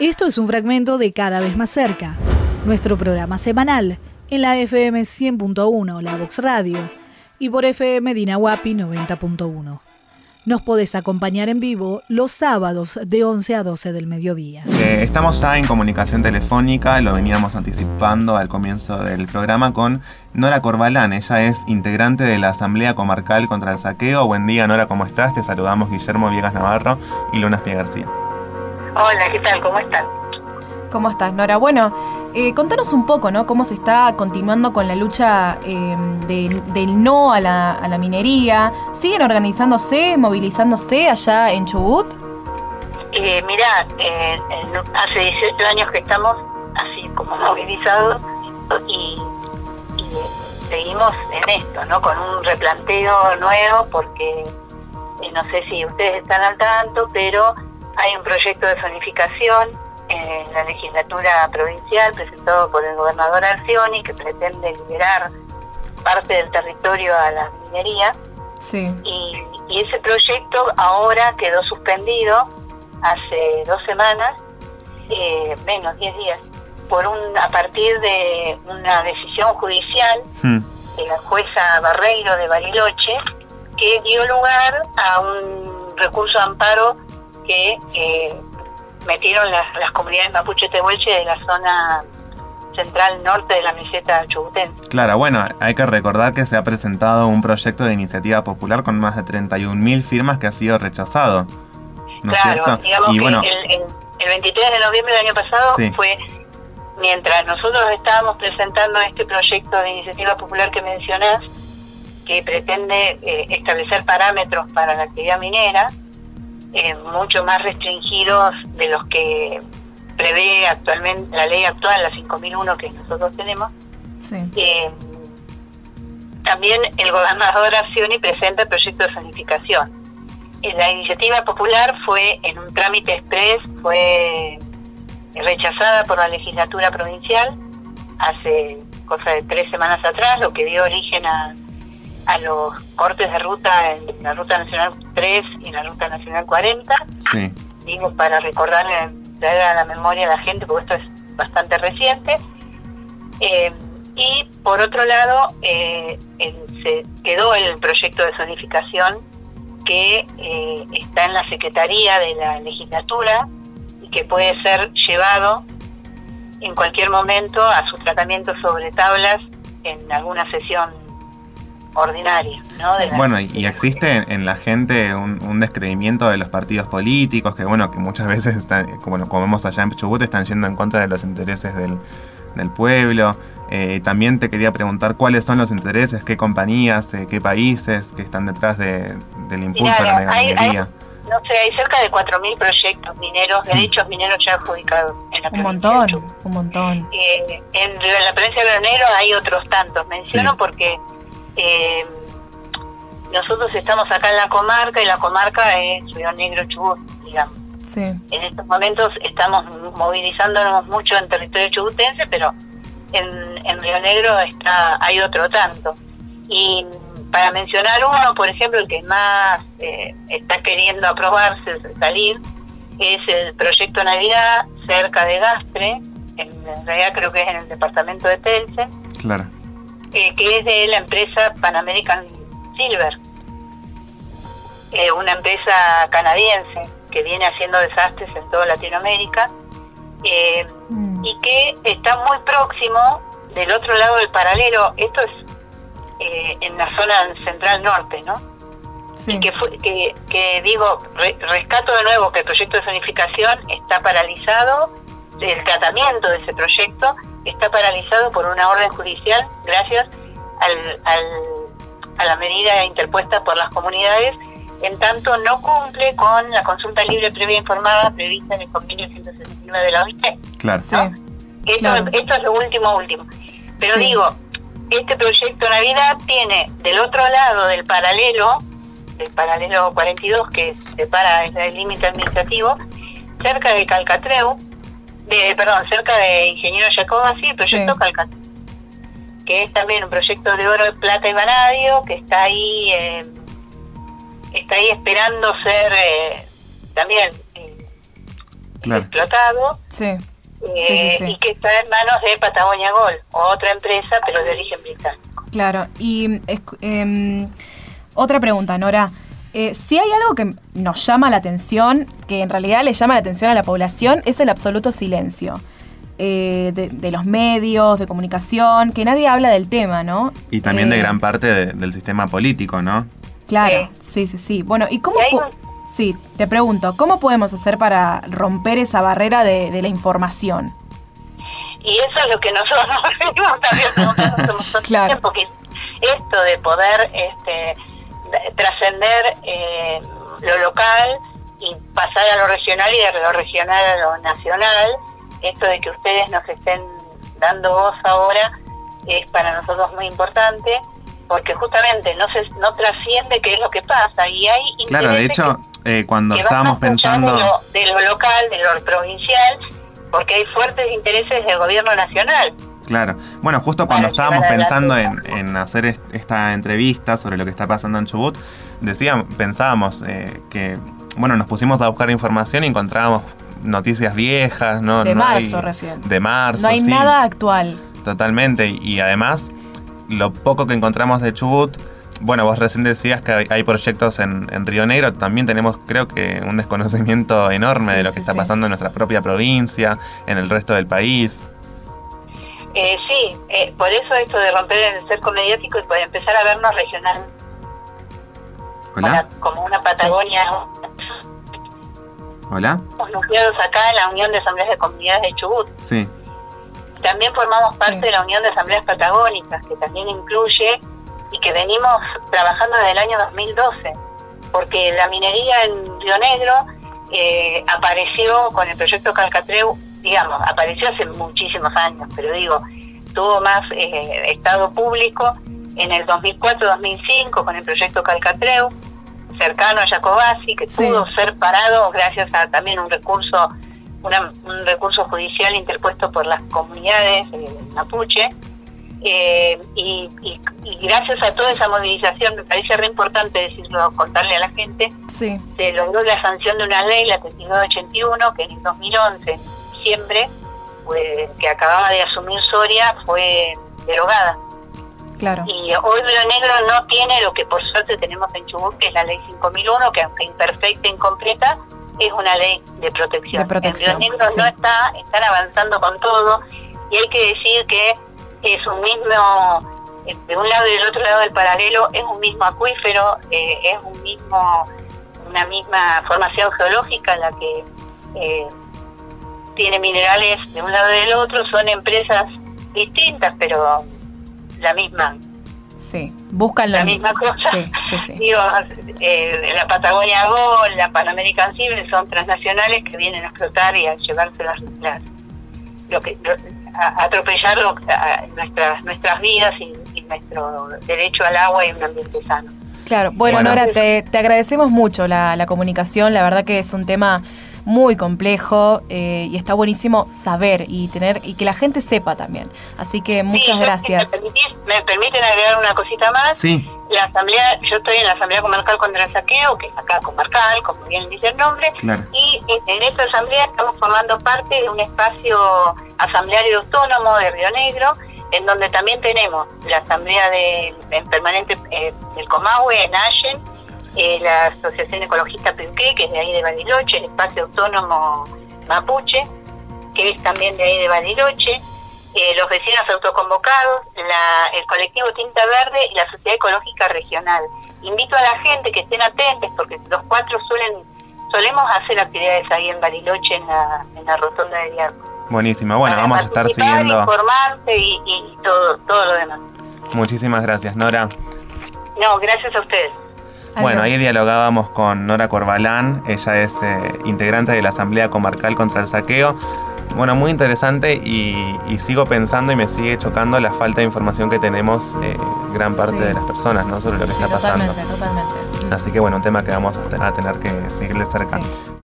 Esto es un fragmento de Cada vez más cerca, nuestro programa semanal en la FM 100.1, la Vox Radio, y por FM Dinahuapi 90.1. Nos podés acompañar en vivo los sábados de 11 a 12 del mediodía. Eh, estamos ya en comunicación telefónica, lo veníamos anticipando al comienzo del programa con Nora Corbalán. Ella es integrante de la Asamblea Comarcal contra el Saqueo. Buen día, Nora, ¿cómo estás? Te saludamos Guillermo Viegas Navarro y Lunas Pia García. Hola, ¿qué tal? ¿Cómo están? ¿Cómo estás, Nora? Bueno, eh, contanos un poco, ¿no? Cómo se está continuando con la lucha eh, del no a la, minería. ¿Siguen organizándose, movilizándose allá en Chubut? Eh, mirá, eh, hace 18 años que estamos así como movilizados y, y seguimos en esto, ¿no? Con un replanteo nuevo porque no sé si ustedes están al tanto, pero hay un proyecto de zonificación en la legislatura provincial presentado por el gobernador Arcioni que pretende liberar parte del territorio a la minería. Sí. Y, ese proyecto ahora quedó suspendido hace dos semanas, eh, menos 10 días, por un a partir de una decisión judicial hmm. de la jueza Barreiro de Bariloche que dio lugar a un recurso de amparo que eh, metieron las, las comunidades mapuche tehuelche de la zona central norte de la meseta chubutense. Claro, bueno, hay que recordar que se ha presentado un proyecto de iniciativa popular con más de 31.000 firmas que ha sido rechazado. ¿No es cierto? y bueno, el, 23 de noviembre del año pasado fue mientras nosotros estábamos presentando este proyecto de iniciativa popular que mencionás, que pretende eh, establecer parámetros para la actividad minera, eh, mucho más restringidos de los que prevé actualmente la ley actual, la 5001 que nosotros tenemos. Eh, también el gobernador Accioni presenta el proyecto de sanificación. Eh, la iniciativa popular fue en un trámite express, fue rechazada por la legislatura provincial hace cosa de tres semanas atrás, lo que dio origen a a los cortes de ruta en la Ruta Nacional 3 y en la Ruta Nacional 40. Sí. Digo, para recordarle, traer a la memoria a la gente, porque esto es bastante reciente. Eh, y por otro lado, eh, se quedó el proyecto de zonificación que eh, está en la Secretaría de la Legislatura y que puede ser llevado en cualquier momento a su tratamiento sobre tablas en alguna sesión ordinaria. bueno, y, existe en, la gente un, descreimiento de los partidos políticos que, bueno, que muchas veces, están, como, como vemos allá en Chubut, están yendo en contra de los intereses del, pueblo. Eh, también te quería preguntar cuáles son los intereses, qué compañías, eh, qué países que están detrás de, del impulso a la megaminería. No sé, hay cerca de 4.000 proyectos mineros, derechos mineros ya adjudicados en la Un montón, un montón. Eh, en, la provincia de Granero hay otros tantos. Menciono porque eh, nosotros estamos acá en la comarca y la comarca es Río Negro Chubut, digamos. En estos momentos estamos movilizándonos mucho en territorio chubutense, pero en, Río Negro está hay otro tanto. Y para mencionar uno, por ejemplo, el que más eh, está queriendo aprobarse, salir, es el proyecto Navidad cerca de Gastre, en realidad creo que es en el departamento de Telce. Claro eh, que es de la empresa Pan American Silver, eh, una empresa canadiense que viene haciendo desastres en toda Latinoamérica eh, mm. y que está muy próximo del otro lado del paralelo. Esto es en la zona central norte, ¿no? Sí. Y que, que, que digo, rescato de nuevo que el proyecto de zonificación está paralizado, el tratamiento de ese proyecto está paralizado por una orden judicial gracias al, a la medida interpuesta por las comunidades, en tanto no cumple con la consulta libre previa informada prevista en el convenio 169 de la OIT. Claro. Esto, esto es lo último, último. Pero digo, este proyecto Navidad tiene del otro lado del paralelo, del paralelo 42 que separa el límite administrativo, cerca de Calcatreu, de, perdón, cerca de Ingeniero Jacobasi, el proyecto sí. que es también un proyecto de oro, plata y vanadio, que está ahí, eh, está ahí esperando ser eh, también eh, explotado. Sí. Eh, y que está en manos de Patagonia Gold, otra empresa, pero de origen británico. Claro, y eh, otra pregunta, Nora. Eh, si hay algo que nos llama la atención, que en realidad le llama la atención a la población, es el absoluto silencio. Eh, de, los medios, de comunicación, que nadie habla del tema, ¿no? Y también de gran parte del sistema político, ¿no? Claro, sí, sí, sí. Bueno, ¿y cómo... Sí, te pregunto, ¿cómo podemos hacer para romper esa barrera de, la información? Y eso es lo que nosotros venimos también claro. porque esto de poder este, trascender eh, lo local y pasar a lo regional y de lo regional a lo nacional, esto de que ustedes nos estén dando voz ahora es para nosotros muy importante porque justamente no se no trasciende qué es lo que pasa y hay claro de hecho eh, cuando estábamos pensando de lo, local de lo provincial porque hay fuertes intereses del gobierno nacional Claro. Bueno, justo cuando estábamos pensando en, hacer esta entrevista sobre lo que está pasando en Chubut, decíamos, pensábamos eh, que, bueno, nos pusimos a buscar información y encontrábamos noticias viejas, ¿no? De marzo recién. De marzo. No hay nada actual. Totalmente. Y, además, lo poco que encontramos de Chubut. Bueno, vos recién decías que hay, proyectos en, Río Negro, también tenemos creo que un desconocimiento enorme de lo que está pasando en nuestra propia provincia, en el resto del país. Eh, sí, eh, por eso esto de romper el cerco mediático y poder empezar a vernos regional. Hola. Como una Patagonia. Hola. Estamos nucleados acá en la Unión de Asambleas de Comunidades de Chubut. Sí. También formamos parte de la Unión de Asambleas Patagónicas, que también incluye y que venimos trabajando desde el año 2012, porque la minería en Río Negro eh, apareció con el proyecto Calcatreu digamos, apareció hace muchísimos años, pero digo, tuvo más eh, estado público en el 2004-2005 con el proyecto Calcatreu, cercano a Jacobasi, que pudo ser parado gracias a también un recurso un recurso judicial interpuesto por las comunidades eh, mapuche. Eh, y, gracias a toda esa movilización, me parece re importante decirlo, contarle a la gente, se logró la sanción de una ley, la 3281, que en el 2011 diciembre, pues, que acababa de asumir Soria, fue derogada. Claro. Y hoy Río Negro no tiene lo que por suerte tenemos en Chubut, que es la ley 5001, que aunque imperfecta e incompleta, es una ley de protección. De protección en Río Negro no está, están avanzando con todo, y hay que decir que es un mismo, eh, de un lado y del otro lado del paralelo, es un mismo acuífero, eh, es un mismo, una misma formación geológica la que eh, tiene minerales de un lado y del otro, son empresas distintas, pero la misma. Sí, buscan la, misma cosa. Sí, sí, sí. Digo, eh, la Patagonia Gold, la Panamerican Cibre son transnacionales que vienen a explotar y a llevarse las, lo que a, atropellar nuestras nuestras vidas y, nuestro derecho al agua y un ambiente sano. Claro, bueno, Nora, te, te agradecemos mucho la, la comunicación, la verdad que es un tema muy complejo eh, y está buenísimo saber y tener y que la gente sepa también. Así que muchas gracias. Me, permiten agregar una cosita más? Sí. La asamblea, yo estoy en la asamblea comarcal contra el saqueo, que es acá comarcal, como bien dice el nombre, y en esta asamblea estamos formando parte de un espacio asambleario autónomo de Río Negro, en donde también tenemos la asamblea de, permanente eh, del Comahue en Allen eh, la Asociación Ecologista Pinqué, que es de ahí de Bariloche, el Espacio Autónomo Mapuche, que es también de ahí de Bariloche, eh, los vecinos autoconvocados, el colectivo Tinta Verde y la Sociedad Ecológica Regional. Invito a la gente que estén atentos porque los cuatro suelen solemos hacer actividades ahí en Bariloche, en la, en la rotonda de Diablo. Buenísimo, bueno, vamos a estar siguiendo. Informarte y, y todo, todo lo demás. Muchísimas gracias, Nora. No, gracias a ustedes. Bueno, ahí dialogábamos con Nora Corbalán, ella es eh, integrante de la Asamblea Comarcal contra el Saqueo. Bueno, muy interesante y, sigo pensando y me sigue chocando la falta de información que tenemos eh, gran parte de las personas ¿no? sobre lo que está pasando. Totalmente, totalmente. Así que bueno, un tema que vamos a, tener que seguirle cerca.